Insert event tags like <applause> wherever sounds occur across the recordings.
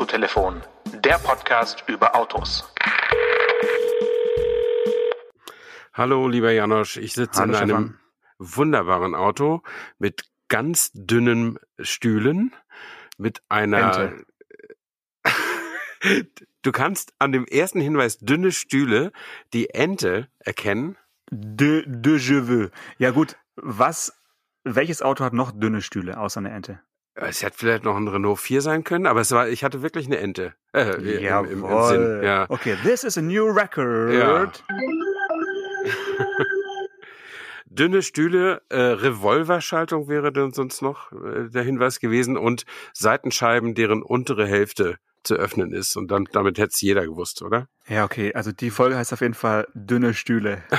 Autotelefon, der Podcast über Autos. Hallo, lieber Janosch, ich sitze Hallo, in einem Stefan. wunderbaren Auto mit ganz dünnen Stühlen, mit einer. <laughs> Du kannst an dem ersten Hinweis dünne Stühle die Ente erkennen. De, de je veux. Ja gut, was, welches Auto hat noch dünne Stühle außer eine Ente? Es hätte vielleicht noch ein Renault 4 sein können, aber es war, ich hatte wirklich eine Ente. <laughs> Äh, im, im, im Jawohl. Sinn. Ja. Okay, this is a new record. Ja. <laughs> Dünne Stühle, äh, Revolverschaltung wäre dann sonst noch äh, der Hinweis gewesen und Seitenscheiben, deren untere Hälfte zu öffnen ist. Und dann damit hätte es jeder gewusst, oder? Ja, okay, also die Folge heißt auf jeden Fall dünne Stühle. <laughs>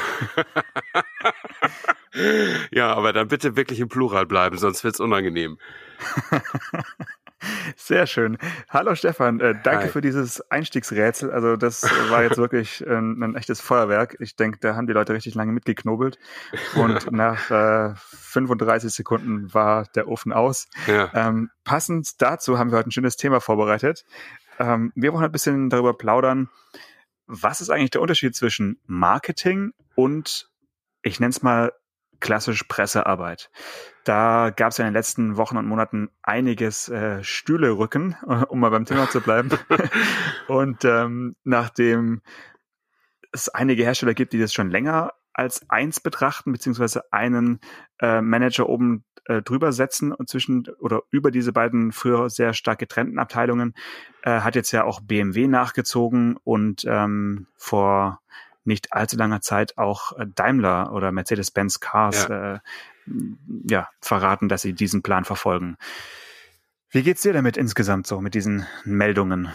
Ja, aber dann bitte wirklich im Plural bleiben, sonst wird's unangenehm. <laughs> Sehr schön. Hallo Stefan, äh, danke Hi. für dieses Einstiegsrätsel. Also das war jetzt <laughs> wirklich äh, ein echtes Feuerwerk. Ich denke, da haben die Leute richtig lange mitgeknobelt. Und <laughs> nach äh, 35 Sekunden war der Ofen aus. Ja. Ähm, passend dazu haben wir heute ein schönes Thema vorbereitet. Ähm, wir wollen ein bisschen darüber plaudern, was ist eigentlich der Unterschied zwischen Marketing und, ich nenne es mal, klassisch Pressearbeit. Da gab es ja in den letzten Wochen und Monaten einiges äh, Stühlerücken, <laughs> um mal beim Thema zu bleiben. <laughs> und ähm, nachdem es einige Hersteller gibt, die das schon länger als eins betrachten, beziehungsweise einen äh, Manager oben äh, drüber setzen und zwischen oder über diese beiden früher sehr stark getrennten Abteilungen, äh, hat jetzt ja auch BMW nachgezogen und ähm, vor nicht allzu langer Zeit auch äh, Daimler oder Mercedes-Benz Cars äh, ja, verraten, dass sie diesen Plan verfolgen. Wie geht's dir damit insgesamt so mit diesen Meldungen?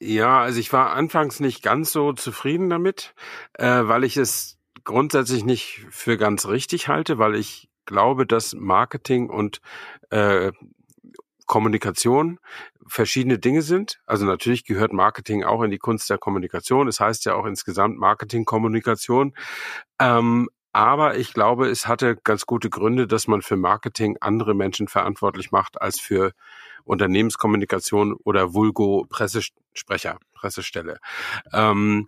Ja, also ich war anfangs nicht ganz so zufrieden damit, äh, weil ich es grundsätzlich nicht für ganz richtig halte, weil ich glaube, dass Marketing und äh, Kommunikation verschiedene Dinge sind. Also natürlich gehört Marketing auch in die Kunst der Kommunikation. Es heißt ja auch insgesamt Marketingkommunikation. Ähm, aber ich glaube, es hatte ganz gute Gründe, dass man für Marketing andere Menschen verantwortlich macht als für Unternehmenskommunikation oder Vulgo Pressesprecher, Pressestelle. Ähm,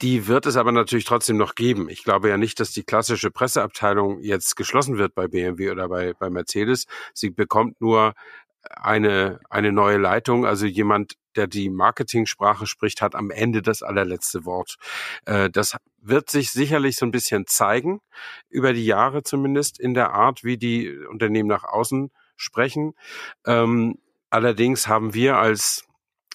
die wird es aber natürlich trotzdem noch geben. Ich glaube ja nicht, dass die klassische Presseabteilung jetzt geschlossen wird bei BMW oder bei, bei Mercedes. Sie bekommt nur eine, eine neue Leitung, also jemand, der die Marketingsprache spricht, hat am Ende das allerletzte Wort. Äh, das wird sich sicherlich so ein bisschen zeigen, über die Jahre zumindest, in der Art, wie die Unternehmen nach außen sprechen. Ähm, allerdings haben wir als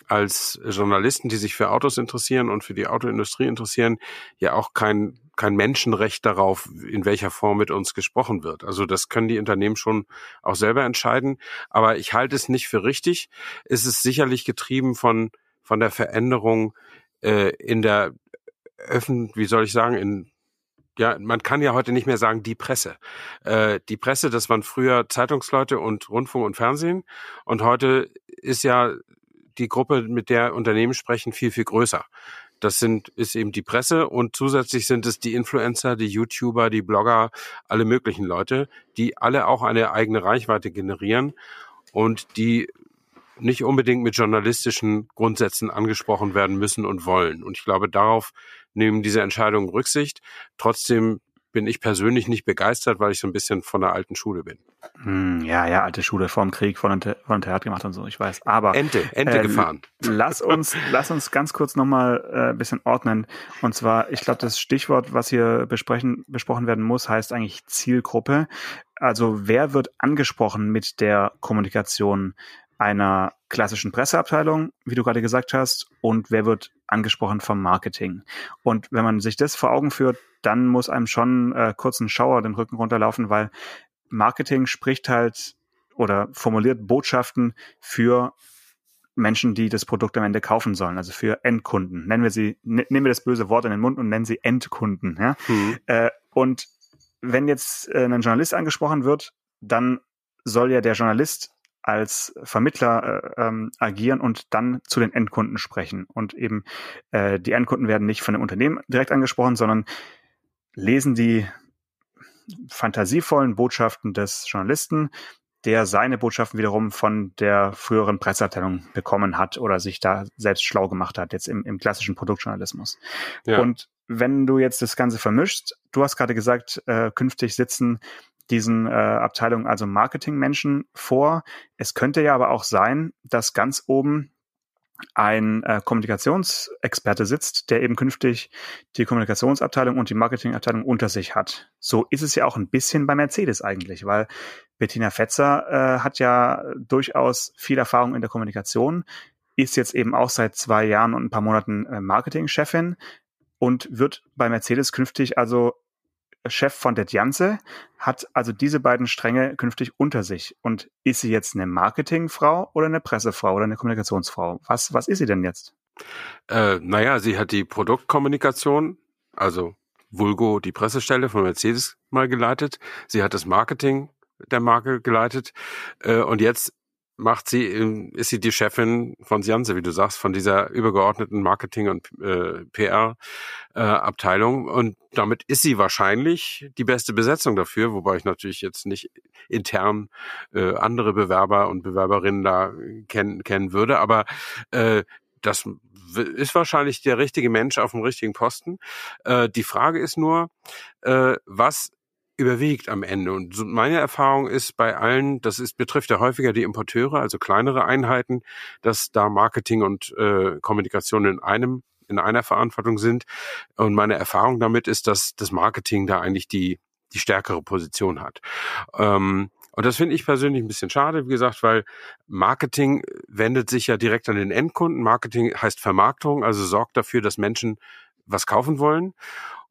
als Journalisten, die sich für Autos interessieren und für die Autoindustrie interessieren, ja auch kein, kein Menschenrecht darauf, in welcher Form mit uns gesprochen wird. Also das können die Unternehmen schon auch selber entscheiden. Aber ich halte es nicht für richtig. Es ist sicherlich getrieben von, von der Veränderung äh, in der Öffn, wie soll ich sagen, in ja, man kann ja heute nicht mehr sagen, die Presse. Äh, die Presse, das waren früher Zeitungsleute und Rundfunk und Fernsehen. Und heute ist ja die Gruppe, mit der Unternehmen sprechen, viel, viel größer. Das sind, ist eben die Presse und zusätzlich sind es die Influencer, die YouTuber, die Blogger, alle möglichen Leute, die alle auch eine eigene Reichweite generieren und die nicht unbedingt mit journalistischen Grundsätzen angesprochen werden müssen und wollen. Und ich glaube, darauf nehmen diese Entscheidungen Rücksicht. Trotzdem bin ich persönlich nicht begeistert, weil ich so ein bisschen von der alten Schule bin. Hm, ja, ja, alte Schule, vorm Krieg, Volontariat gemacht und so, ich weiß. Aber Ente, Ente äh, gefahren. Lass uns, <laughs> lass uns ganz kurz nochmal äh, ein bisschen ordnen. Und zwar, ich glaube, das Stichwort, was hier besprechen, besprochen werden muss, heißt eigentlich Zielgruppe. Also wer wird angesprochen mit der Kommunikation einer klassischen Presseabteilung, wie du gerade gesagt hast, und wer wird angesprochen vom Marketing. Und wenn man sich das vor Augen führt, dann muss einem schon äh, kurz ein Schauer den Rücken runterlaufen, weil Marketing spricht halt oder formuliert Botschaften für Menschen, die das Produkt am Ende kaufen sollen, also für Endkunden. Nennen wir sie, ne, nehmen wir das böse Wort in den Mund und nennen sie Endkunden. Ja? Mhm. Äh, und wenn jetzt äh, ein Journalist angesprochen wird, dann soll ja der Journalist als Vermittler äh, ähm, agieren und dann zu den Endkunden sprechen. Und eben äh, die Endkunden werden nicht von dem Unternehmen direkt angesprochen, sondern lesen die fantasievollen Botschaften des Journalisten der seine Botschaften wiederum von der früheren Presseabteilung bekommen hat oder sich da selbst schlau gemacht hat, jetzt im, im klassischen Produktjournalismus. Ja. Und wenn du jetzt das Ganze vermischst, du hast gerade gesagt, äh, künftig sitzen diesen äh, Abteilungen also Marketingmenschen vor. Es könnte ja aber auch sein, dass ganz oben ein äh, Kommunikationsexperte sitzt, der eben künftig die Kommunikationsabteilung und die Marketingabteilung unter sich hat. So ist es ja auch ein bisschen bei Mercedes eigentlich, weil Bettina Fetzer äh, hat ja durchaus viel Erfahrung in der Kommunikation, ist jetzt eben auch seit zwei Jahren und ein paar Monaten äh, Marketingchefin und wird bei Mercedes künftig also Chef von der Janse, hat also diese beiden Stränge künftig unter sich. Und ist sie jetzt eine Marketingfrau oder eine Pressefrau oder eine Kommunikationsfrau? Was, was ist sie denn jetzt? Äh, naja, sie hat die Produktkommunikation, also Vulgo, die Pressestelle von Mercedes mal geleitet. Sie hat das Marketing der Marke geleitet. Äh, und jetzt macht sie, ist sie die Chefin von Sianze, wie du sagst, von dieser übergeordneten Marketing- und äh, PR-Abteilung. Äh, und damit ist sie wahrscheinlich die beste Besetzung dafür, wobei ich natürlich jetzt nicht intern äh, andere Bewerber und Bewerberinnen da kennen, kennen würde. Aber äh, das ist wahrscheinlich der richtige Mensch auf dem richtigen Posten. Äh, die Frage ist nur, äh, was überwiegt am Ende. Und meine Erfahrung ist bei allen, das ist, betrifft ja häufiger die Importeure, also kleinere Einheiten, dass da Marketing und äh, Kommunikation in einem in einer Verantwortung sind. Und meine Erfahrung damit ist, dass das Marketing da eigentlich die die stärkere Position hat. Ähm, und das finde ich persönlich ein bisschen schade, wie gesagt, weil Marketing wendet sich ja direkt an den Endkunden. Marketing heißt Vermarktung, also sorgt dafür, dass Menschen was kaufen wollen.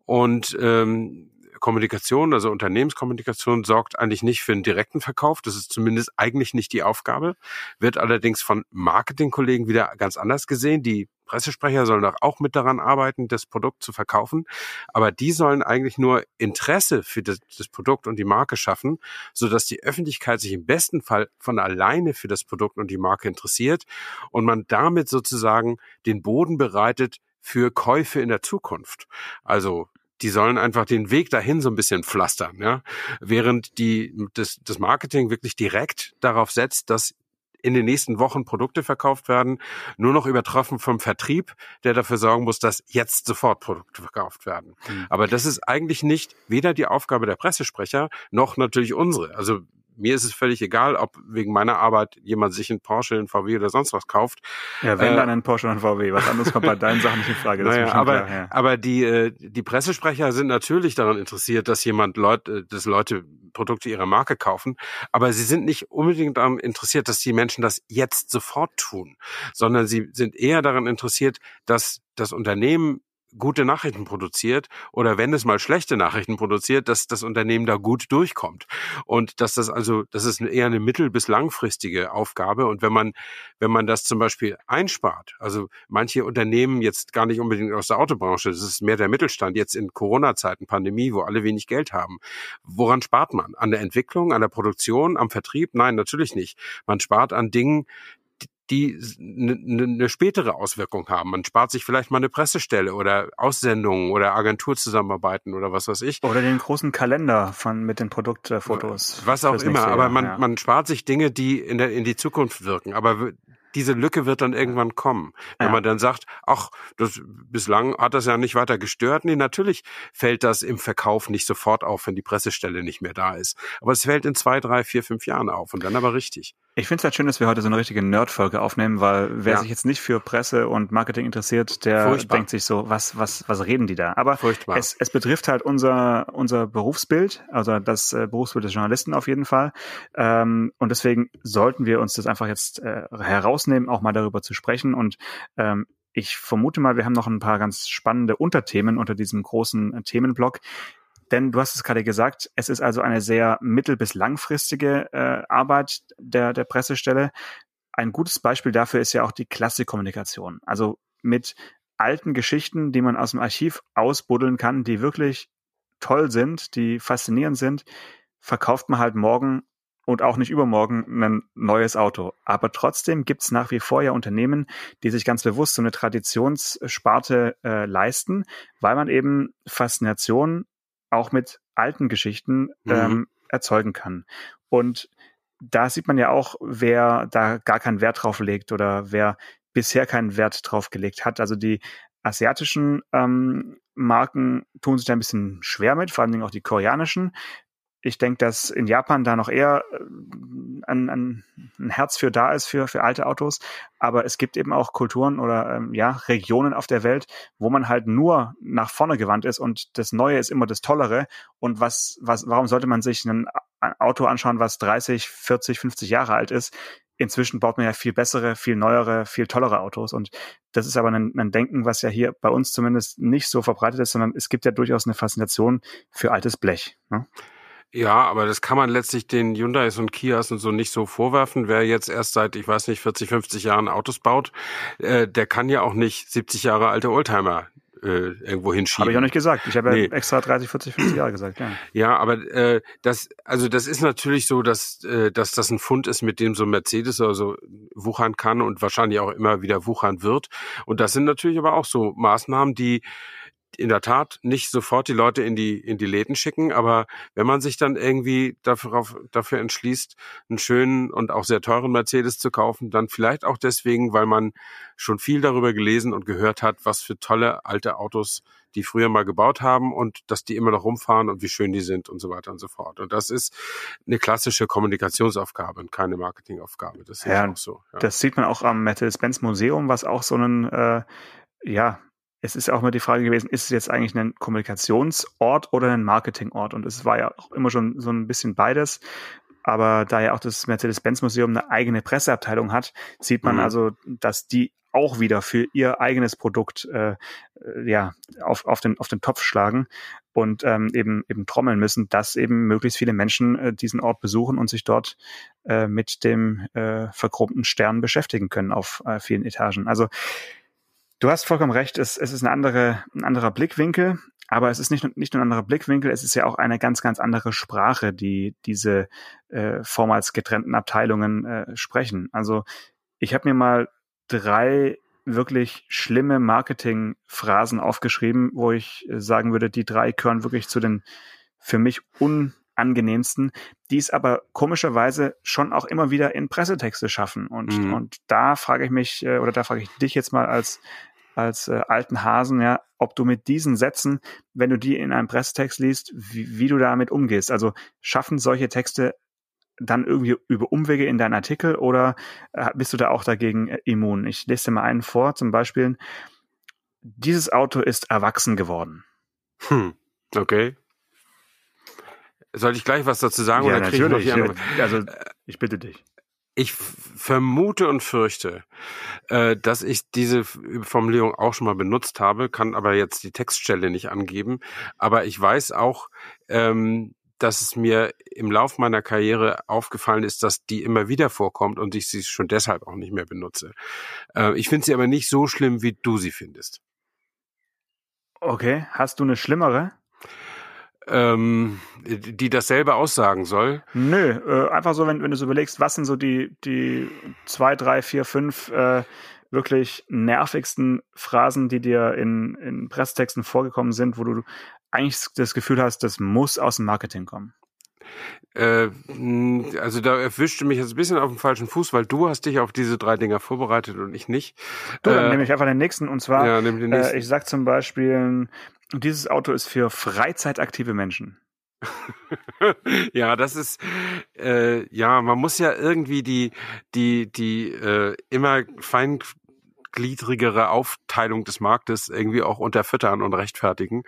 Und ähm, Kommunikation, also Unternehmenskommunikation, sorgt eigentlich nicht für einen direkten Verkauf. Das ist zumindest eigentlich nicht die Aufgabe, wird allerdings von Marketingkollegen wieder ganz anders gesehen. Die Pressesprecher sollen auch mit daran arbeiten, das Produkt zu verkaufen. Aber die sollen eigentlich nur Interesse für das, das, Produkt und die Marke schaffen, so dass die Öffentlichkeit sich im besten Fall von alleine für das Produkt und die Marke interessiert und man damit sozusagen den Boden bereitet für Käufe in der Zukunft. Also die sollen einfach den Weg dahin so ein bisschen pflastern, ja. Während die, das, das Marketing wirklich direkt darauf setzt, dass in den nächsten Wochen Produkte verkauft werden, nur noch übertroffen vom Vertrieb, der dafür sorgen muss, dass jetzt sofort Produkte verkauft werden. Mhm. Aber das ist eigentlich nicht weder die Aufgabe der Pressesprecher noch natürlich unsere. Also mir ist es völlig egal, ob wegen meiner Arbeit jemand sich einen Porsche, einen VW oder sonst was kauft. Ja, wenn äh, dann ein Porsche oder ein VW. Was anderes kommt bei deinen Sachen nicht in Frage. Naja, aber, klar, ja. aber die, äh, die Pressesprecher sind natürlich daran interessiert, dass jemand Leute, dass Leute Produkte ihrer Marke kaufen. Aber sie sind nicht unbedingt daran interessiert, dass die Menschen das jetzt sofort tun, sondern sie sind eher daran interessiert, dass das Unternehmen gute Nachrichten produziert oder wenn es mal schlechte Nachrichten produziert, dass das Unternehmen da gut durchkommt und dass das also das ist eher eine mittel- bis langfristige Aufgabe und wenn man wenn man das zum Beispiel einspart, also manche Unternehmen jetzt gar nicht unbedingt aus der Autobranche, das ist mehr der Mittelstand jetzt in Corona-Zeiten, Pandemie, wo alle wenig Geld haben, woran spart man? An der Entwicklung, an der Produktion, am Vertrieb? Nein, natürlich nicht. Man spart an Dingen, die eine ne, ne spätere Auswirkung haben. Man spart sich vielleicht mal eine Pressestelle oder Aussendungen oder Agenturzusammenarbeiten oder was weiß ich. Oder den großen Kalender von mit den Produktfotos. Was auch immer, aber man, ja. man spart sich Dinge, die in, der, in die Zukunft wirken. Aber diese Lücke wird dann irgendwann kommen. Wenn ja. man dann sagt, ach, das, bislang hat das ja nicht weiter gestört. Nee, natürlich fällt das im Verkauf nicht sofort auf, wenn die Pressestelle nicht mehr da ist. Aber es fällt in zwei, drei, vier, fünf Jahren auf und dann aber richtig. Ich finde es halt schön, dass wir heute so eine richtige Nerd-Folge aufnehmen, weil wer ja. sich jetzt nicht für Presse und Marketing interessiert, der Furchtbar. denkt sich so, was, was, was reden die da? Aber es, es betrifft halt unser, unser Berufsbild, also das äh, Berufsbild des Journalisten auf jeden Fall. Ähm, und deswegen sollten wir uns das einfach jetzt äh, herausnehmen, auch mal darüber zu sprechen. Und ähm, ich vermute mal, wir haben noch ein paar ganz spannende Unterthemen unter diesem großen Themenblock. Denn du hast es gerade gesagt, es ist also eine sehr mittel- bis langfristige äh, Arbeit der, der Pressestelle. Ein gutes Beispiel dafür ist ja auch die Klassikkommunikation. Also mit alten Geschichten, die man aus dem Archiv ausbuddeln kann, die wirklich toll sind, die faszinierend sind, verkauft man halt morgen und auch nicht übermorgen ein neues Auto. Aber trotzdem gibt es nach wie vor ja Unternehmen, die sich ganz bewusst so eine Traditionssparte äh, leisten, weil man eben Faszination auch mit alten Geschichten mhm. ähm, erzeugen kann. Und da sieht man ja auch, wer da gar keinen Wert drauf legt oder wer bisher keinen Wert drauf gelegt hat. Also die asiatischen ähm, Marken tun sich da ein bisschen schwer mit, vor allen Dingen auch die koreanischen. Ich denke, dass in Japan da noch eher äh, ein, ein, ein Herz für da ist für, für alte Autos. Aber es gibt eben auch Kulturen oder ähm, ja, Regionen auf der Welt, wo man halt nur nach vorne gewandt ist und das Neue ist immer das Tollere. Und was, was, warum sollte man sich ein Auto anschauen, was 30, 40, 50 Jahre alt ist? Inzwischen baut man ja viel bessere, viel neuere, viel tollere Autos. Und das ist aber ein, ein, Denken, was ja hier bei uns zumindest nicht so verbreitet ist, sondern es gibt ja durchaus eine Faszination für altes Blech. Ne? Ja, aber das kann man letztlich den Hyundais und Kias und so nicht so vorwerfen. Wer jetzt erst seit, ich weiß nicht, 40, 50 Jahren Autos baut, äh, der kann ja auch nicht 70 Jahre alte Oldtimer äh, irgendwo hinschieben. Habe ich auch nicht gesagt. Ich habe nee. ja extra 30, 40, 50 Jahre gesagt. Ja, ja aber äh, das, also das ist natürlich so, dass, äh, dass das ein Fund ist, mit dem so Mercedes also wuchern kann und wahrscheinlich auch immer wieder wuchern wird. Und das sind natürlich aber auch so Maßnahmen, die in der Tat nicht sofort die Leute in die, in die Läden schicken, aber wenn man sich dann irgendwie dafür, dafür entschließt, einen schönen und auch sehr teuren Mercedes zu kaufen, dann vielleicht auch deswegen, weil man schon viel darüber gelesen und gehört hat, was für tolle alte Autos die früher mal gebaut haben und dass die immer noch rumfahren und wie schön die sind und so weiter und so fort. Und das ist eine klassische Kommunikationsaufgabe und keine Marketingaufgabe. Das ja, auch so. Ja. Das sieht man auch am Mercedes-Benz Museum, was auch so einen äh, ja, es ist auch mal die Frage gewesen, ist es jetzt eigentlich ein Kommunikationsort oder ein Marketingort? Und es war ja auch immer schon so ein bisschen beides. Aber da ja auch das Mercedes-Benz-Museum eine eigene Presseabteilung hat, sieht man mhm. also, dass die auch wieder für ihr eigenes Produkt äh, äh, ja auf, auf, den, auf den Topf schlagen und ähm, eben eben trommeln müssen, dass eben möglichst viele Menschen äh, diesen Ort besuchen und sich dort äh, mit dem äh, verchromten Stern beschäftigen können auf äh, vielen Etagen. Also Du hast vollkommen recht, es, es ist eine andere, ein anderer Blickwinkel, aber es ist nicht, nicht nur ein anderer Blickwinkel, es ist ja auch eine ganz, ganz andere Sprache, die diese äh, vormals getrennten Abteilungen äh, sprechen. Also ich habe mir mal drei wirklich schlimme Marketingphrasen aufgeschrieben, wo ich sagen würde, die drei gehören wirklich zu den für mich unangenehmsten, die es aber komischerweise schon auch immer wieder in Pressetexte schaffen. Und, mhm. und da frage ich mich, äh, oder da frage ich dich jetzt mal als als äh, alten Hasen, ja, ob du mit diesen Sätzen, wenn du die in einem Presstext liest, wie, wie du damit umgehst. Also schaffen solche Texte dann irgendwie über Umwege in deinen Artikel oder äh, bist du da auch dagegen äh, immun? Ich lese dir mal einen vor, zum Beispiel, dieses Auto ist erwachsen geworden. Hm, okay. Soll ich gleich was dazu sagen? Ja, oder natürlich. Ich noch die also, ich bitte dich. Ich vermute und fürchte, äh, dass ich diese Formulierung auch schon mal benutzt habe, kann aber jetzt die Textstelle nicht angeben. Aber ich weiß auch, ähm, dass es mir im Lauf meiner Karriere aufgefallen ist, dass die immer wieder vorkommt und ich sie schon deshalb auch nicht mehr benutze. Äh, ich finde sie aber nicht so schlimm, wie du sie findest. Okay, hast du eine schlimmere? Ähm, die dasselbe aussagen soll? Nö, äh, einfach so, wenn, wenn du so überlegst, was sind so die, die zwei, drei, vier, fünf äh, wirklich nervigsten Phrasen, die dir in, in Presstexten vorgekommen sind, wo du eigentlich das Gefühl hast, das muss aus dem Marketing kommen? Äh, also da erwischte mich jetzt ein bisschen auf dem falschen Fuß, weil du hast dich auf diese drei Dinger vorbereitet und ich nicht. Du, dann äh, nehme ich einfach den nächsten und zwar, ja, den nächsten. Äh, ich sag zum Beispiel, dieses Auto ist für freizeitaktive Menschen. <laughs> ja, das ist äh, ja, man muss ja irgendwie die die die äh, immer fein gliedrigere Aufteilung des Marktes irgendwie auch unterfüttern und rechtfertigen.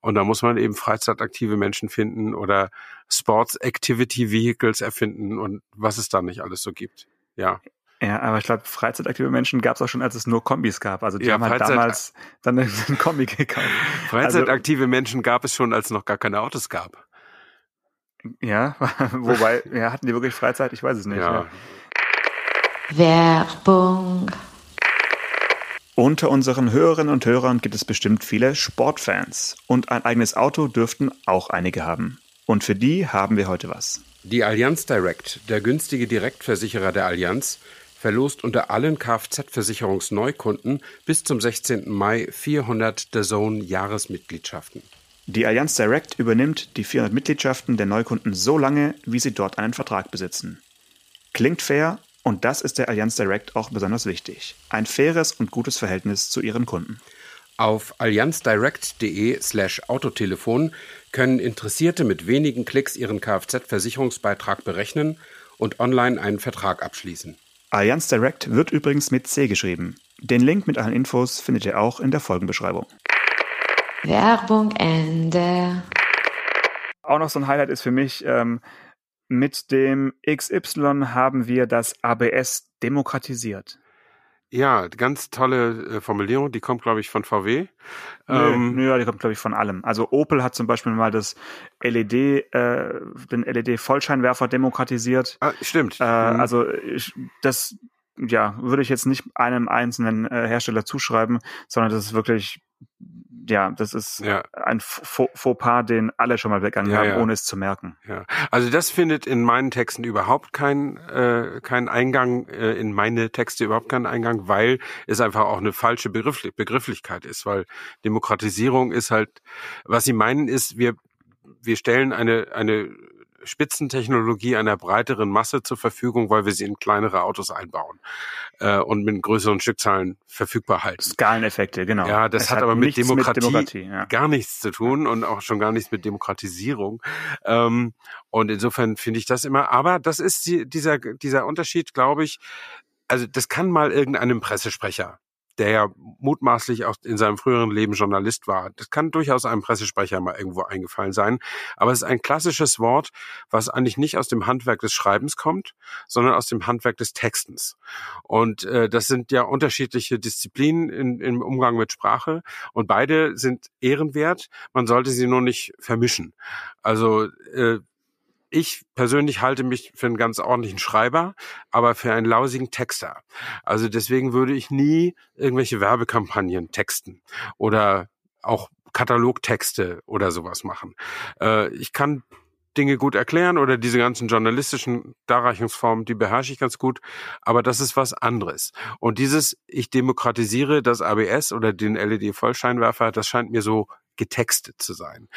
Und da muss man eben freizeitaktive Menschen finden oder Sports Activity Vehicles erfinden und was es da nicht alles so gibt. Ja. Ja, aber ich glaube, freizeitaktive Menschen gab es auch schon, als es nur Kombis gab. Also die ja, haben halt Freizeit damals dann <laughs> einen Kombi gekauft. Freizeitaktive also, Menschen gab es schon, als es noch gar keine Autos gab. Ja, <laughs> wobei, ja, hatten die wirklich Freizeit? Ich weiß es nicht. Ja. ja. Werbung. Unter unseren Hörerinnen und Hörern gibt es bestimmt viele Sportfans und ein eigenes Auto dürften auch einige haben. Und für die haben wir heute was. Die Allianz Direct, der günstige Direktversicherer der Allianz, verlost unter allen Kfz-Versicherungsneukunden bis zum 16. Mai 400 der Zone Jahresmitgliedschaften. Die Allianz Direct übernimmt die 400 Mitgliedschaften der Neukunden so lange, wie sie dort einen Vertrag besitzen. klingt fair und das ist der Allianz Direct auch besonders wichtig. Ein faires und gutes Verhältnis zu ihren Kunden. Auf allianzdirect.de slash Autotelefon können Interessierte mit wenigen Klicks ihren Kfz-Versicherungsbeitrag berechnen und online einen Vertrag abschließen. Allianz Direct wird übrigens mit C geschrieben. Den Link mit allen Infos findet ihr auch in der Folgenbeschreibung. Werbung Ende. Auch noch so ein Highlight ist für mich, ähm, mit dem XY haben wir das ABS demokratisiert. Ja, ganz tolle äh, Formulierung, die kommt, glaube ich, von VW. Ähm, nö, ja, die kommt, glaube ich, von allem. Also Opel hat zum Beispiel mal das LED, äh, den LED-Vollscheinwerfer demokratisiert. Ah, stimmt. Äh, mhm. Also ich, das ja, würde ich jetzt nicht einem einzelnen äh, Hersteller zuschreiben, sondern das ist wirklich ja, das ist ja. ein Fauxpas, den alle schon mal begangen ja, haben, ja. ohne es zu merken. Ja. Also das findet in meinen Texten überhaupt keinen äh, keinen Eingang, äh, in meine Texte überhaupt keinen Eingang, weil es einfach auch eine falsche Begriff Begrifflichkeit ist, weil Demokratisierung ist halt, was sie meinen ist, wir wir stellen eine eine Spitzentechnologie einer breiteren Masse zur Verfügung, weil wir sie in kleinere Autos einbauen äh, und mit größeren Stückzahlen verfügbar halten. Skaleneffekte, genau. Ja, das hat, hat aber mit Demokratie, mit Demokratie ja. gar nichts zu tun und auch schon gar nichts mit Demokratisierung. Ähm, und insofern finde ich das immer, aber das ist die, dieser, dieser Unterschied, glaube ich, also das kann mal irgendeinem Pressesprecher der ja mutmaßlich auch in seinem früheren Leben Journalist war. Das kann durchaus einem Pressesprecher mal irgendwo eingefallen sein. Aber es ist ein klassisches Wort, was eigentlich nicht aus dem Handwerk des Schreibens kommt, sondern aus dem Handwerk des Textens. Und äh, das sind ja unterschiedliche Disziplinen in, im Umgang mit Sprache. Und beide sind ehrenwert. Man sollte sie nur nicht vermischen. Also äh, ich persönlich halte mich für einen ganz ordentlichen Schreiber, aber für einen lausigen Texter. Also deswegen würde ich nie irgendwelche Werbekampagnen texten oder auch Katalogtexte oder sowas machen. Äh, ich kann Dinge gut erklären oder diese ganzen journalistischen Darreichungsformen, die beherrsche ich ganz gut, aber das ist was anderes. Und dieses, ich demokratisiere das ABS oder den LED-Vollscheinwerfer, das scheint mir so getextet zu sein.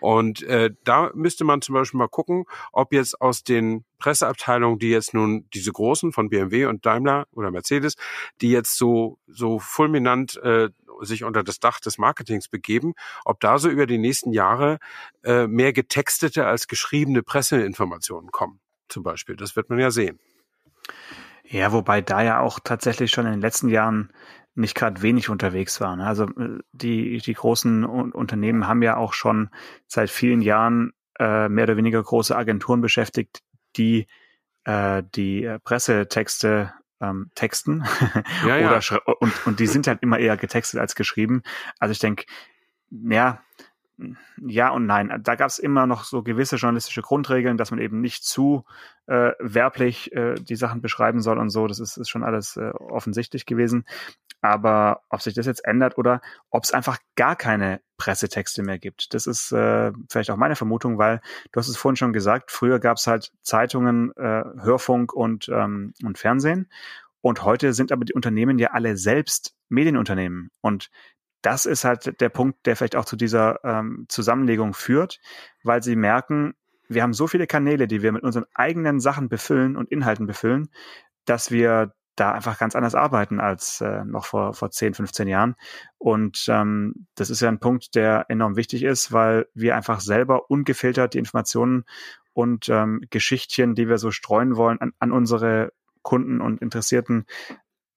Und äh, da müsste man zum Beispiel mal gucken, ob jetzt aus den Presseabteilungen, die jetzt nun diese großen von BMW und Daimler oder Mercedes, die jetzt so so fulminant äh, sich unter das Dach des Marketings begeben, ob da so über die nächsten Jahre äh, mehr getextete als geschriebene Presseinformationen kommen, zum Beispiel. Das wird man ja sehen. Ja, wobei da ja auch tatsächlich schon in den letzten Jahren nicht gerade wenig unterwegs war. Ne? Also äh, die, die großen Unternehmen haben ja auch schon seit vielen Jahren äh, mehr oder weniger große Agenturen beschäftigt, die äh, die Pressetexte ähm, texten <laughs> ja, ja. und, und die sind halt immer eher getextet als geschrieben. Also ich denke, ja, ja und nein. Da gab es immer noch so gewisse journalistische Grundregeln, dass man eben nicht zu äh, werblich äh, die Sachen beschreiben soll und so. Das ist, ist schon alles äh, offensichtlich gewesen. Aber ob sich das jetzt ändert oder ob es einfach gar keine Pressetexte mehr gibt, das ist äh, vielleicht auch meine Vermutung, weil du hast es vorhin schon gesagt, früher gab es halt Zeitungen, äh, Hörfunk und, ähm, und Fernsehen. Und heute sind aber die Unternehmen ja alle selbst Medienunternehmen. Und das ist halt der Punkt, der vielleicht auch zu dieser ähm, Zusammenlegung führt, weil sie merken, wir haben so viele Kanäle, die wir mit unseren eigenen Sachen befüllen und Inhalten befüllen, dass wir da einfach ganz anders arbeiten als äh, noch vor, vor 10, 15 Jahren. Und ähm, das ist ja ein Punkt, der enorm wichtig ist, weil wir einfach selber ungefiltert die Informationen und ähm, Geschichtchen, die wir so streuen wollen, an, an unsere Kunden und Interessierten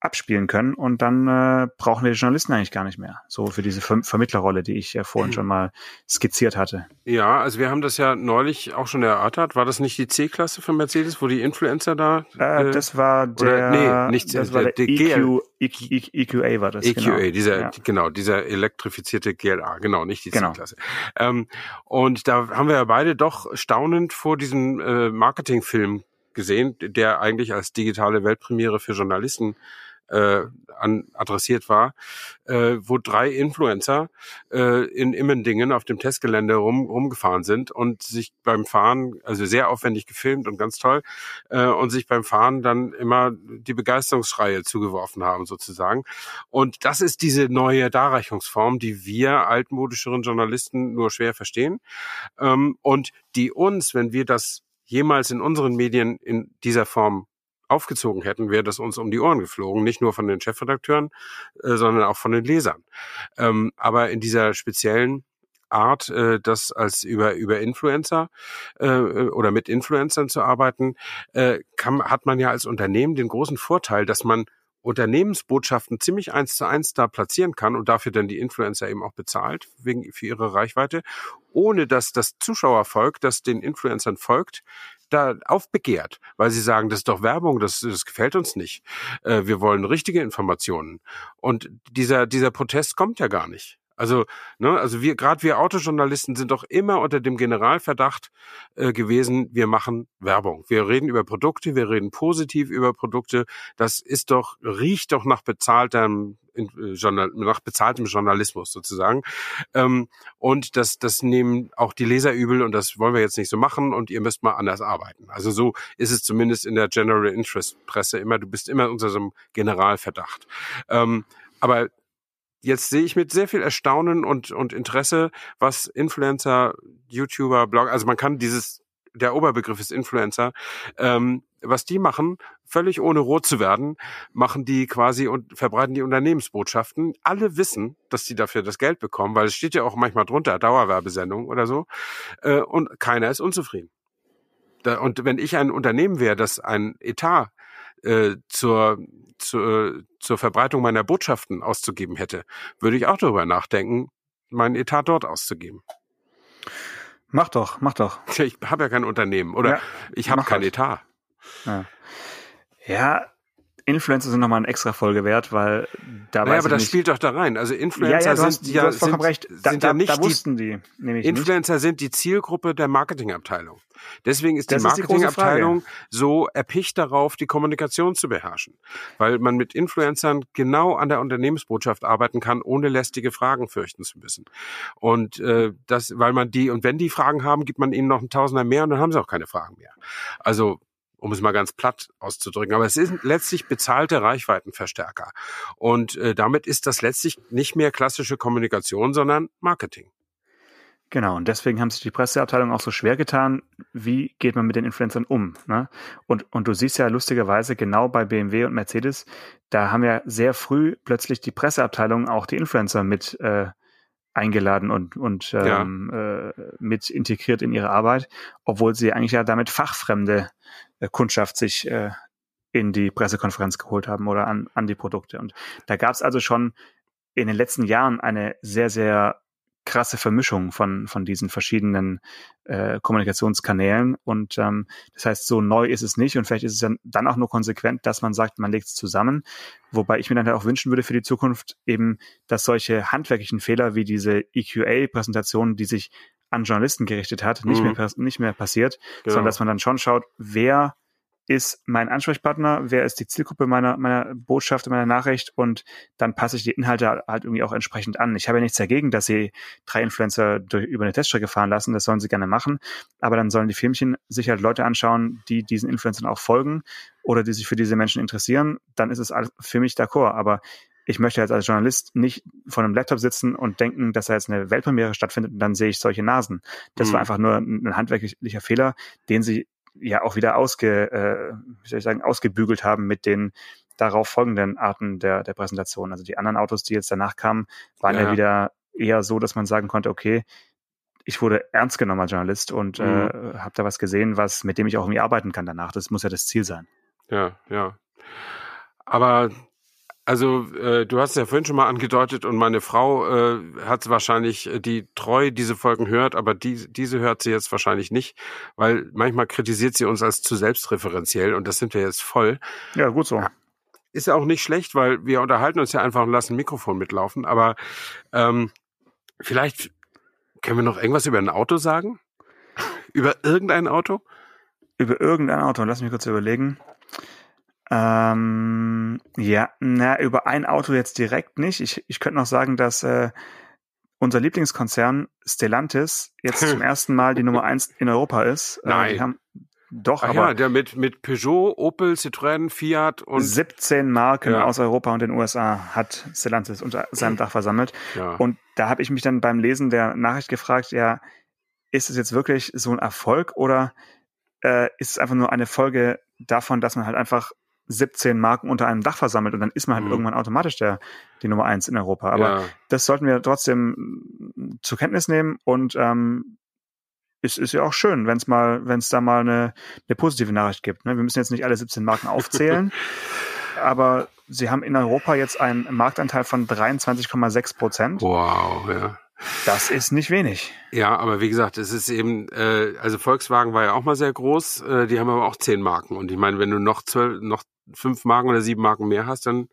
abspielen können und dann äh, brauchen wir die Journalisten eigentlich gar nicht mehr. So für diese Ver Vermittlerrolle, die ich ja vorhin schon mal skizziert hatte. Ja, also wir haben das ja neulich auch schon erörtert. War das nicht die C-Klasse von Mercedes, wo die Influencer da? Äh, äh das war der, oder, nee, nicht das war der, der EQ, EQ, EQA war das. EQA, genau. dieser, ja. genau, dieser elektrifizierte GLA, genau, nicht die genau. C-Klasse. Ähm, und da haben wir ja beide doch staunend vor diesem äh, Marketingfilm gesehen, der eigentlich als digitale Weltpremiere für Journalisten äh, an, adressiert war, äh, wo drei Influencer äh, in Immendingen auf dem Testgelände rum, rumgefahren sind und sich beim Fahren, also sehr aufwendig gefilmt und ganz toll, äh, und sich beim Fahren dann immer die Begeisterungsschreie zugeworfen haben sozusagen. Und das ist diese neue Darreichungsform, die wir altmodischeren Journalisten nur schwer verstehen ähm, und die uns, wenn wir das jemals in unseren Medien in dieser Form aufgezogen hätten, wäre das uns um die Ohren geflogen, nicht nur von den Chefredakteuren, äh, sondern auch von den Lesern. Ähm, aber in dieser speziellen Art, äh, das als über über Influencer äh, oder mit Influencern zu arbeiten, äh, kann, hat man ja als Unternehmen den großen Vorteil, dass man Unternehmensbotschaften ziemlich eins zu eins da platzieren kann und dafür dann die Influencer eben auch bezahlt wegen für ihre Reichweite, ohne dass das Zuschauervolk, das den Influencern folgt, da aufbegehrt, weil sie sagen, das ist doch Werbung, das, das gefällt uns nicht. Äh, wir wollen richtige Informationen. Und dieser, dieser Protest kommt ja gar nicht. Also, ne, also wir, gerade wir Autojournalisten sind doch immer unter dem Generalverdacht äh, gewesen, wir machen Werbung. Wir reden über Produkte, wir reden positiv über Produkte. Das ist doch, riecht doch nach bezahltem, äh, nach bezahltem Journalismus sozusagen. Ähm, und das, das nehmen auch die Leser übel und das wollen wir jetzt nicht so machen und ihr müsst mal anders arbeiten. Also so ist es zumindest in der General Interest Presse immer. Du bist immer unter so einem Generalverdacht. Ähm, aber jetzt sehe ich mit sehr viel Erstaunen und, und Interesse, was Influencer, YouTuber, Blog, also man kann dieses, der Oberbegriff ist Influencer, ähm, was die machen, völlig ohne rot zu werden, machen die quasi und verbreiten die Unternehmensbotschaften. Alle wissen, dass die dafür das Geld bekommen, weil es steht ja auch manchmal drunter, Dauerwerbesendung oder so, äh, und keiner ist unzufrieden. Da, und wenn ich ein Unternehmen wäre, das ein Etat äh, zur, zur, zur Verbreitung meiner Botschaften auszugeben hätte, würde ich auch darüber nachdenken, meinen Etat dort auszugeben. Mach doch, mach doch. Ich habe ja kein Unternehmen oder ja, ich habe kein halt. Etat. Ja. ja, Influencer sind nochmal eine extra Folge wert, weil da naja, aber das nicht. spielt doch da rein. Also Influencer ja, ja, hast, sind ja sind, recht. Da, sind ja nicht da wussten die, die Influencer nicht. sind die Zielgruppe der Marketingabteilung. Deswegen ist das die Marketingabteilung so erpicht darauf, die Kommunikation zu beherrschen, weil man mit Influencern genau an der Unternehmensbotschaft arbeiten kann, ohne lästige Fragen fürchten zu müssen. Und äh, das, weil man die und wenn die Fragen haben, gibt man ihnen noch ein Tausender mehr und dann haben sie auch keine Fragen mehr. Also um es mal ganz platt auszudrücken. Aber es sind letztlich bezahlte Reichweitenverstärker. Und äh, damit ist das letztlich nicht mehr klassische Kommunikation, sondern Marketing. Genau, und deswegen haben sich die Presseabteilung auch so schwer getan, wie geht man mit den Influencern um. Ne? Und, und du siehst ja lustigerweise genau bei BMW und Mercedes, da haben ja sehr früh plötzlich die Presseabteilung auch die Influencer mit äh, eingeladen und, und ähm, ja. äh, mit integriert in ihre Arbeit, obwohl sie eigentlich ja damit fachfremde äh, Kundschaft sich äh, in die Pressekonferenz geholt haben oder an, an die Produkte. Und da gab es also schon in den letzten Jahren eine sehr, sehr krasse Vermischung von, von diesen verschiedenen äh, Kommunikationskanälen. Und ähm, das heißt, so neu ist es nicht. Und vielleicht ist es dann, dann auch nur konsequent, dass man sagt, man legt es zusammen. Wobei ich mir dann halt auch wünschen würde für die Zukunft eben, dass solche handwerklichen Fehler wie diese EQA-Präsentation, die sich an Journalisten gerichtet hat, nicht, mhm. mehr, nicht mehr passiert, genau. sondern dass man dann schon schaut, wer ist mein Ansprechpartner, wer ist die Zielgruppe meiner, meiner Botschaft, meiner Nachricht und dann passe ich die Inhalte halt irgendwie auch entsprechend an. Ich habe ja nichts dagegen, dass sie drei Influencer durch, über eine Teststrecke fahren lassen, das sollen sie gerne machen, aber dann sollen die Filmchen sich halt Leute anschauen, die diesen Influencern auch folgen oder die sich für diese Menschen interessieren, dann ist es für mich d'accord, aber ich möchte jetzt als Journalist nicht vor einem Laptop sitzen und denken, dass da jetzt eine Weltpremiere stattfindet und dann sehe ich solche Nasen. Das mhm. war einfach nur ein handwerklicher Fehler, den sie ja auch wieder ausge, äh, wie soll ich sagen, ausgebügelt haben mit den darauf folgenden Arten der, der Präsentation. Also die anderen Autos, die jetzt danach kamen, waren ja. ja wieder eher so, dass man sagen konnte, okay, ich wurde ernst genommen als Journalist und mhm. äh, habe da was gesehen, was mit dem ich auch irgendwie arbeiten kann danach. Das muss ja das Ziel sein. Ja, ja. Aber also äh, du hast ja vorhin schon mal angedeutet und meine Frau äh, hat wahrscheinlich, äh, die treu diese Folgen hört, aber die, diese hört sie jetzt wahrscheinlich nicht, weil manchmal kritisiert sie uns als zu selbstreferenziell und das sind wir jetzt voll. Ja, gut so. Ist ja auch nicht schlecht, weil wir unterhalten uns ja einfach und lassen ein Mikrofon mitlaufen, aber ähm, vielleicht können wir noch irgendwas über ein Auto sagen? <laughs> über irgendein Auto? Über irgendein Auto, lass mich kurz überlegen. Ähm, ja, na, über ein Auto jetzt direkt nicht. Ich, ich könnte noch sagen, dass äh, unser Lieblingskonzern Stellantis jetzt zum ersten Mal die Nummer eins in Europa ist. Äh, Nein. Äh, haben, doch, Ach aber ja, der mit, mit Peugeot, Opel, Citroën, Fiat und 17 Marken ja. aus Europa und den USA hat Stellantis unter seinem Dach versammelt. Ja. Und da habe ich mich dann beim Lesen der Nachricht gefragt, ja, ist es jetzt wirklich so ein Erfolg oder äh, ist es einfach nur eine Folge davon, dass man halt einfach 17 Marken unter einem Dach versammelt und dann ist man halt Mhm. irgendwann automatisch der, die Nummer eins in Europa. Aber ja. das sollten wir trotzdem zur Kenntnis nehmen und ähm, es ist ja auch schön, wenn es mal, wenn es da mal eine, eine positive Nachricht gibt. Ne? Wir müssen jetzt nicht alle 17 Marken <laughs> aufzählen, aber sie haben in Europa jetzt einen Marktanteil von 23,6 Prozent. Wow, ja. Das ist nicht wenig. Ja, aber wie gesagt, es ist eben, äh, also Volkswagen war ja auch mal sehr groß, äh, die haben aber auch zehn Marken. Und ich meine, wenn du noch zwölf, noch fünf Marken oder sieben Marken mehr hast, dann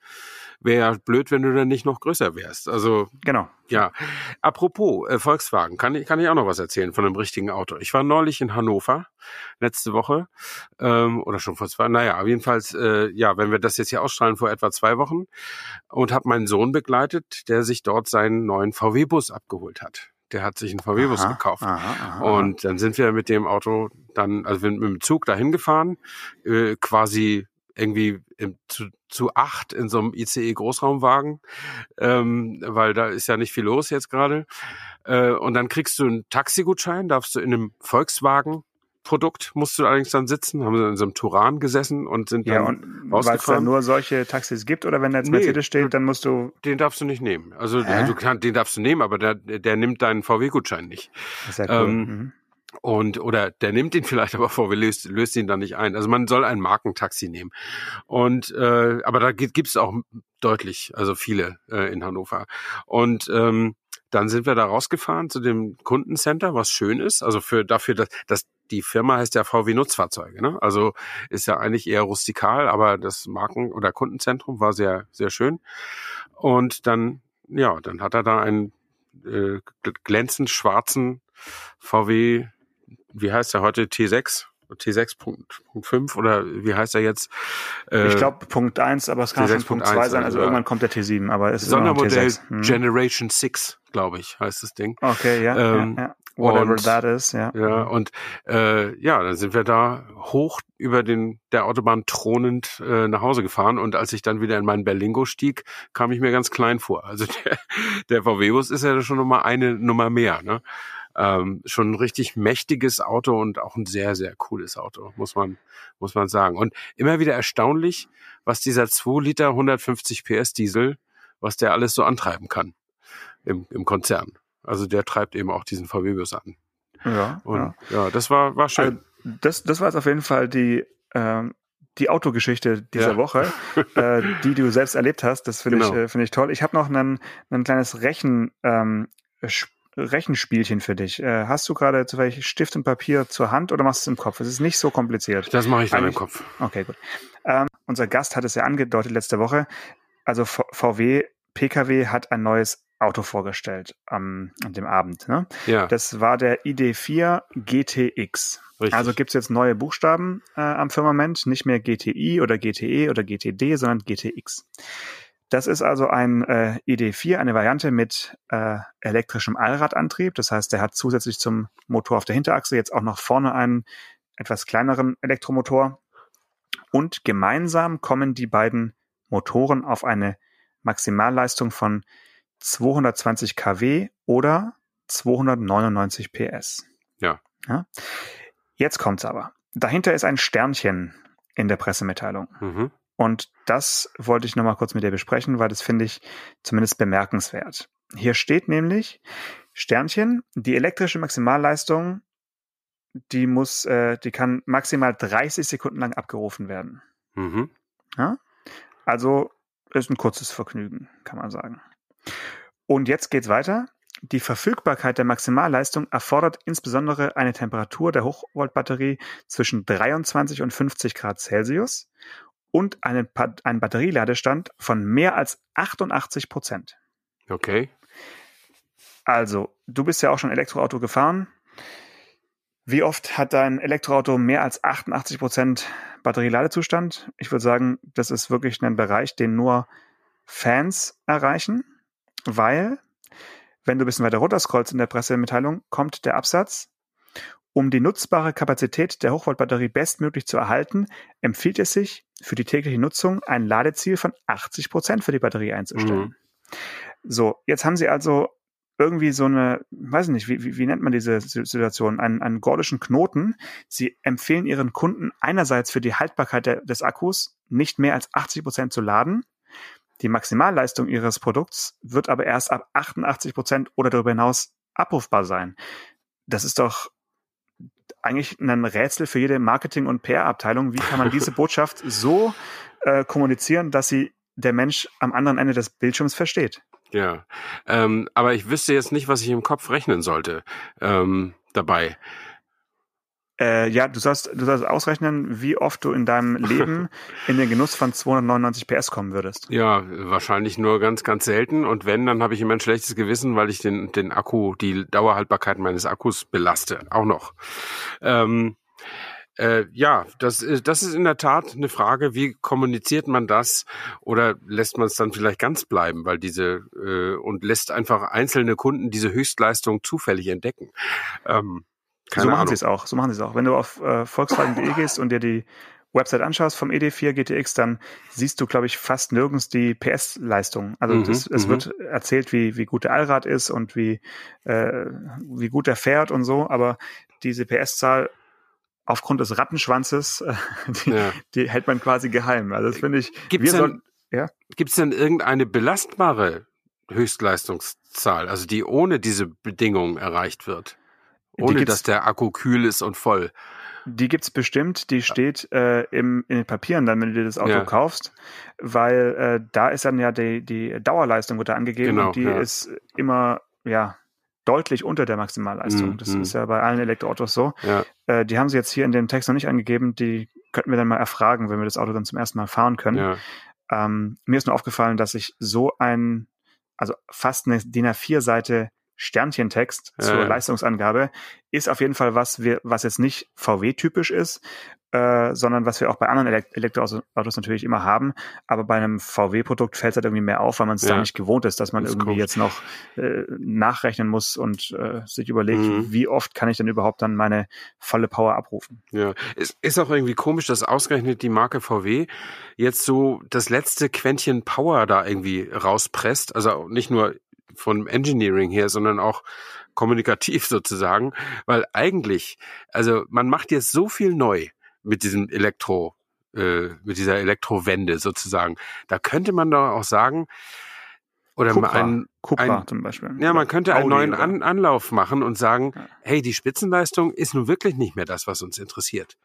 wäre ja blöd, wenn du dann nicht noch größer wärst. Also Genau. ja. Apropos äh, Volkswagen, kann ich, kann ich auch noch was erzählen von einem richtigen Auto. Ich war neulich in Hannover letzte Woche ähm, oder schon vor zwei, naja, jedenfalls, äh, ja, wenn wir das jetzt hier ausstrahlen, vor etwa zwei Wochen und habe meinen Sohn begleitet, der sich dort seinen neuen VW-Bus abgeholt hat. Der hat sich einen VW-Bus gekauft. aha, aha. Und dann sind wir mit dem Auto dann, also wir sind mit dem Zug dahin gefahren, äh, quasi irgendwie im, zu, zu acht in so einem ICE-Großraumwagen, ähm, weil da ist ja nicht viel los jetzt gerade. Äh, und dann kriegst du einen Taxigutschein, darfst du in einem Volkswagen Produkt musst du allerdings dann sitzen, haben sie in so einem Turan gesessen und sind ja, dann und weil es da rausgefahren. nur solche Taxis gibt oder wenn da jetzt Nee, Mercedes steht, dann musst du. den darfst du nicht nehmen. Also du kannst, den darfst du nehmen, aber der, der nimmt deinen VW-Gutschein nicht. Sehr cool. Ähm, mhm. Und, oder der nimmt ihn <laughs> vielleicht aber vor, löst, löst ihn dann nicht ein. Also man soll ein Markentaxi nehmen. Und, äh, aber da gibt es auch deutlich, also viele äh, in Hannover. Und ähm, dann sind wir da rausgefahren zu dem Kundencenter, was schön ist. Also für dafür, dass, dass die Firma heißt ja VW Nutzfahrzeuge, ne? Also ist ja eigentlich eher rustikal, aber das Marken- oder Kundenzentrum war sehr, sehr schön. Und dann, ja, dann hat er da einen äh, gl- glänzend schwarzen VW, wie heißt er heute, T6? T6.5 oder wie heißt er jetzt? Äh, ich glaube Punkt 1, aber es kann auch schon T6.1, Punkt 2 sein. Also irgendwann kommt der T7, aber es ist Sondermodell T6. Mhm. Generation 6, glaube ich, heißt das Ding. Okay, ja, Ähm, ja, ja. Whatever und- that is, ja. Ja, und äh, ja, dann sind wir da hoch über den der Autobahn thronend äh, nach Hause gefahren und als ich dann wieder in meinen Berlingo stieg, kam ich mir ganz klein vor. Also <laughs> der, der VW-Bus ist ja schon nochmal eine Nummer mehr, ne? Ähm, schon ein richtig mächtiges Auto und auch ein sehr, sehr cooles Auto, muss man, muss man sagen. Und immer wieder erstaunlich, was dieser 2 Liter 150 PS Diesel, was der alles so antreiben kann im, im Konzern. Also der treibt eben auch diesen VW-Bus an. ja, Und ja. ja, das war, war schön. Also, das, das war jetzt auf jeden Fall die, ähm, die Autogeschichte dieser Ja. Woche, <laughs> äh, die du selbst erlebt hast. Das finde ich, Genau. äh, finde ich toll. Ich habe noch ein, ein kleines Rechen, ähm, Rechenspielchen für dich. Äh, hast du gerade zufällig Stift und Papier zur Hand oder machst du es im Kopf? Es ist nicht so kompliziert. Das mache ich dann im Eigentlich- Kopf. Okay, gut. Ähm, unser Gast hat es ja angedeutet letzte Woche. Also V- VW PKW hat ein neues Auto vorgestellt am, an dem Abend. Ne? Ja, Das war der ID4 GTX. richtig. Also gibt es jetzt neue Buchstaben äh, am Firmament, nicht mehr GTI oder GTE oder GTD, sondern GTX. Das ist also ein äh, ID4, eine Variante mit äh, elektrischem Allradantrieb. Das heißt, der hat zusätzlich zum Motor auf der Hinterachse jetzt auch noch vorne einen etwas kleineren Elektromotor. Und gemeinsam kommen die beiden Motoren auf eine Maximalleistung von 220 kW oder 299 PS. Ja. ja? Jetzt kommt's aber. Dahinter ist ein Sternchen in der Pressemitteilung. mhm. Und das wollte ich nochmal kurz mit dir besprechen, weil das finde ich zumindest bemerkenswert. Hier steht nämlich Sternchen, die elektrische Maximalleistung, die muss, äh, die kann maximal 30 Sekunden lang abgerufen werden. Mhm. Also ist ein kurzes Vergnügen, kann man sagen. Und jetzt geht's weiter. Die Verfügbarkeit der Maximalleistung erfordert insbesondere eine Temperatur der Hochvoltbatterie zwischen 23 und 50 Grad Celsius und einen, einen Batterieladestand von mehr als 88 Prozent. Okay. Also, du bist ja auch schon Elektroauto gefahren. Wie oft hat dein Elektroauto mehr als 88 Prozent Batterieladezustand? Ich würde sagen, das ist wirklich ein Bereich, den nur Fans erreichen, weil, wenn du ein bisschen weiter runter scrollst in der Pressemitteilung, kommt der Absatz. Um die nutzbare Kapazität der Hochvoltbatterie bestmöglich zu erhalten, empfiehlt es sich, für die tägliche Nutzung ein Ladeziel von 80 Prozent für die Batterie einzustellen. So, jetzt haben sie also irgendwie so eine, weiß nicht, wie, wie, wie nennt man diese Situation, einen, einen gordischen Knoten. Sie empfehlen ihren Kunden einerseits für die Haltbarkeit der, des Akkus nicht mehr als 80 Prozent zu laden. Die Maximalleistung ihres Produkts wird aber erst ab 88 Prozent oder darüber hinaus abrufbar sein. Das ist doch eigentlich ein Rätsel für jede Marketing- und PR-Abteilung. Wie kann man diese <laughs> Botschaft so äh, kommunizieren, dass sie der Mensch am anderen Ende des Bildschirms versteht? Ja, ähm, aber ich wüsste jetzt nicht, was ich im Kopf rechnen sollte ähm, dabei. Äh, ja, du sollst, du sollst ausrechnen, wie oft du in deinem <laughs> Leben in den Genuss von 299 PS kommen würdest. Ja, wahrscheinlich nur ganz, ganz selten. Und wenn, dann habe ich immer ein schlechtes Gewissen, weil ich den, den Akku, die Dauerhaltbarkeit meines Akkus belaste. Auch noch. Ähm, äh, ja, das, das ist in der Tat eine Frage, wie kommuniziert man das oder lässt man es dann vielleicht ganz bleiben, weil diese äh, und lässt einfach einzelne Kunden diese Höchstleistung zufällig entdecken. Ähm, so machen sie es auch. So machen sie es auch. Wenn du auf äh, Volkswagen.de gehst und dir die Website anschaust vom ED4 GTX, dann siehst du, glaube ich, fast nirgends die PS-Leistung. Also mhm, das, es mhm. wird erzählt, wie, wie gut der Allrad ist und wie, äh, wie gut er fährt und so, aber diese PS-Zahl aufgrund des Rattenschwanzes, äh, <laughs> die, ja. die hält man quasi geheim. Also das finde ich. Gibt's denn, ja? Gibt's denn irgendeine belastbare Höchstleistungszahl, also die ohne diese Bedingungen erreicht wird? Ohne dass der Akku kühl ist und voll. Die gibt's bestimmt, die steht äh, im, in den Papieren dann, wenn du dir das Auto ja. kaufst, weil äh, da ist dann ja die, die Dauerleistung wird da angegeben genau, und die ja. ist immer ja deutlich unter der Maximalleistung. Mm, das mm. ist ja bei allen Elektroautos so. Ja. Äh, die haben sie jetzt hier in dem Text noch nicht angegeben, die könnten wir dann mal erfragen, wenn wir das Auto dann zum ersten Mal fahren können. Ähm, mir ist nur aufgefallen, dass ich so ein, also fast eine DIN A4-Seite Sternchentext zur ja. Leistungsangabe ist auf jeden Fall was, wir, was jetzt nicht VW-typisch ist, äh, sondern was wir auch bei anderen Elekt Elektroautos natürlich immer haben. Aber bei einem VW-Produkt fällt es halt irgendwie mehr auf, weil man es ja. da nicht gewohnt ist, dass man das irgendwie jetzt noch äh, nachrechnen muss und äh, sich überlegt, mhm. wie oft kann ich denn überhaupt dann meine volle Power abrufen. Ja, es ist auch irgendwie komisch, dass ausgerechnet die Marke VW jetzt so das letzte Quäntchen Power da irgendwie rauspresst. Also nicht nur von Engineering her, sondern auch kommunikativ <laughs> sozusagen, weil eigentlich, also man macht jetzt so viel neu mit diesem Elektro, äh, mit dieser Elektrowende sozusagen. Da könnte man doch auch sagen, oder Cupra, einen, Cupra ein, zum Beispiel. Ja, man könnte einen neuen An Anlauf machen und sagen, ja. hey, die Spitzenleistung ist nun wirklich nicht mehr das, was uns interessiert.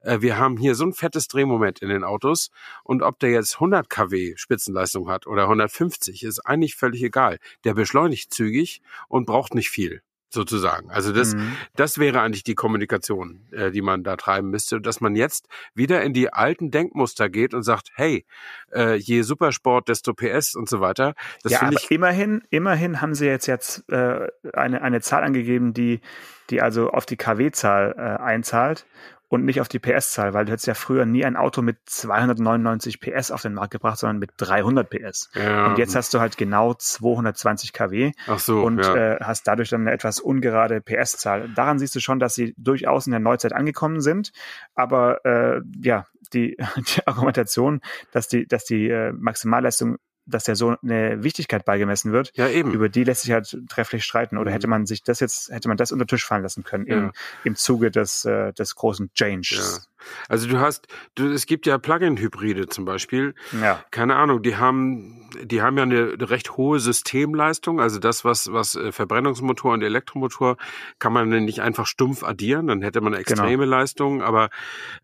Äh, wir haben hier so ein fettes Drehmoment in den Autos und ob der jetzt 100 kW Spitzenleistung hat oder 150, ist eigentlich völlig egal. Der beschleunigt zügig und braucht nicht viel sozusagen. Also das, mhm. das wäre eigentlich die Kommunikation, äh, die man da treiben müsste, dass man jetzt wieder in die alten Denkmuster geht und sagt, hey, äh, je Supersport, desto PS und so weiter. Das ja, aber ich immerhin, immerhin haben sie jetzt jetzt äh, eine eine Zahl angegeben, die die also auf die KW-Zahl äh, einzahlt und nicht auf die PS-Zahl, weil du hättest ja früher nie ein Auto mit 299 PS auf den Markt gebracht, sondern mit 300 PS. Ja. Und jetzt hast du halt genau 220 kW Ach so, und ja. äh, hast dadurch dann eine etwas ungerade PS-Zahl. Daran siehst du schon, dass sie durchaus in der Neuzeit angekommen sind, aber äh, ja, die, <laughs> die Argumentation, dass die, dass die äh, Maximalleistung dass der so eine Wichtigkeit beigemessen wird, ja, eben. über die lässt sich halt trefflich streiten. Oder mhm. hätte man sich das jetzt, hätte man das unter Tisch fallen lassen können ja. im, im Zuge des, äh, des großen Changes. Ja. Also du hast, du, es gibt ja Plug-in-Hybride zum Beispiel. Ja. Keine Ahnung, die haben, die haben ja eine, recht hohe Systemleistung. Also das, was, was äh, Verbrennungsmotor und Elektromotor kann man nicht einfach stumpf addieren, dann hätte man genau. extreme genau. Leistung. Aber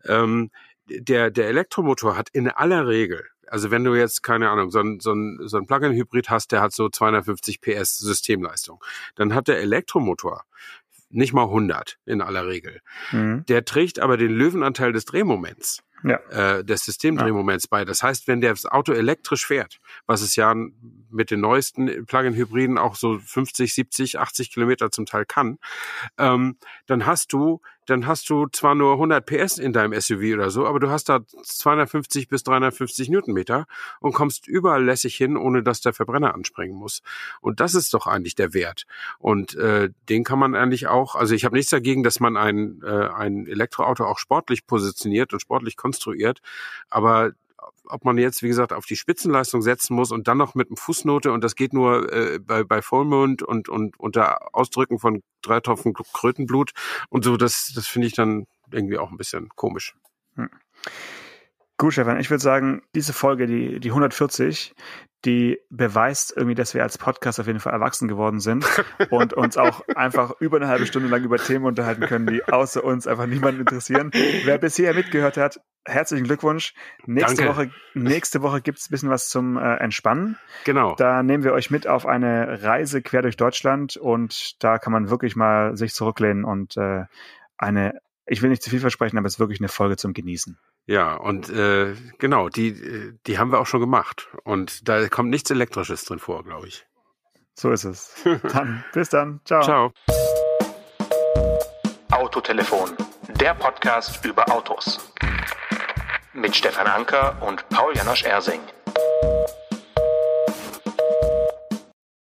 ähm, der, der Elektromotor hat in aller Regel also wenn du jetzt, keine Ahnung, so ein, so ein, so ein Plug-in-Hybrid hast, der hat so 250 PS Systemleistung, dann hat der Elektromotor nicht mal 100 in aller Regel. Mhm. Der trägt aber den Löwenanteil des Drehmoments ja. äh, des Systemdrehmoments ja. bei. Das heißt, wenn das Auto elektrisch fährt, was es ja mit den neuesten Plug-in-Hybriden auch so 50, 70, 80 Kilometer zum Teil kann, ähm, dann hast du dann hast du zwar nur 100 PS in deinem SUV oder so, aber du hast da 250 bis 350 Newtonmeter und kommst überall lässig hin, ohne dass der Verbrenner anspringen muss. Und das ist doch eigentlich der Wert. Und äh, den kann man eigentlich auch, also ich habe nichts dagegen, dass man ein, äh, ein Elektroauto auch sportlich positioniert und sportlich konstruiert, aber ob man jetzt, wie gesagt, auf die Spitzenleistung setzen muss und dann noch mit einem Fußnote und das geht nur äh, bei, bei Vollmond und, und unter Ausdrücken von drei Tropfen Krötenblut und so, das, das finde ich dann irgendwie auch ein bisschen komisch. Hm. Gut, Stefan, ich würde sagen, diese Folge, die, die 140, die beweist irgendwie, dass wir als Podcast auf jeden Fall erwachsen geworden sind <laughs> und uns auch einfach über eine halbe Stunde lang über Themen unterhalten können, die außer uns einfach niemanden interessieren. Wer bisher mitgehört hat, herzlichen Glückwunsch. Nächste Danke. Woche, nächste Woche gibt's ein bisschen was zum äh, Entspannen. Genau. Da nehmen wir euch mit auf eine Reise quer durch Deutschland und da kann man wirklich mal sich zurücklehnen und äh, eine, ich will nicht zu viel versprechen, aber es ist wirklich eine Folge zum Genießen. Ja, und äh, genau, die, die haben wir auch schon gemacht. Und da kommt nichts Elektrisches drin vor, glaube ich. So ist es. <laughs> Dann, bis dann. Ciao. Ciao. Autotelefon, der Podcast über Autos. Mit Stefan Anker und Paul Janosch Ersing.